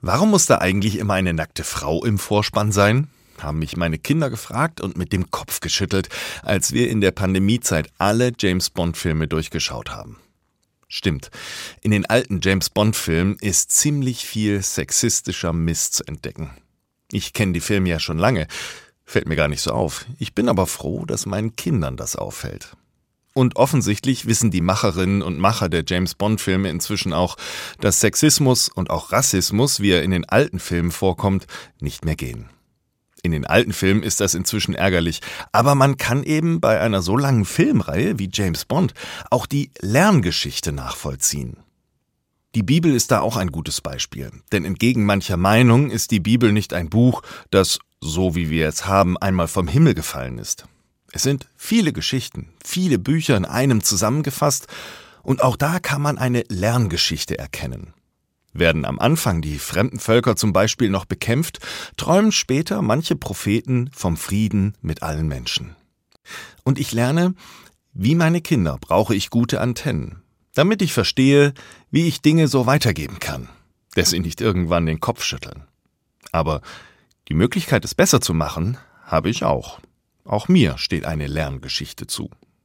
Warum muss da eigentlich immer eine nackte Frau im Vorspann sein? haben mich meine Kinder gefragt und mit dem Kopf geschüttelt, als wir in der Pandemiezeit alle James Bond-Filme durchgeschaut haben. Stimmt, in den alten James Bond-Filmen ist ziemlich viel sexistischer Mist zu entdecken. Ich kenne die Filme ja schon lange, fällt mir gar nicht so auf. Ich bin aber froh, dass meinen Kindern das auffällt. Und offensichtlich wissen die Macherinnen und Macher der James Bond-Filme inzwischen auch, dass Sexismus und auch Rassismus, wie er in den alten Filmen vorkommt, nicht mehr gehen. In den alten Filmen ist das inzwischen ärgerlich, aber man kann eben bei einer so langen Filmreihe wie James Bond auch die Lerngeschichte nachvollziehen. Die Bibel ist da auch ein gutes Beispiel, denn entgegen mancher Meinung ist die Bibel nicht ein Buch, das, so wie wir es haben, einmal vom Himmel gefallen ist. Es sind viele Geschichten, viele Bücher in einem zusammengefasst, und auch da kann man eine Lerngeschichte erkennen. Werden am Anfang die fremden Völker zum Beispiel noch bekämpft, träumen später manche Propheten vom Frieden mit allen Menschen. Und ich lerne, wie meine Kinder brauche ich gute Antennen, damit ich verstehe, wie ich Dinge so weitergeben kann, dass sie nicht irgendwann den Kopf schütteln. Aber die Möglichkeit, es besser zu machen, habe ich auch. Auch mir steht eine Lerngeschichte zu.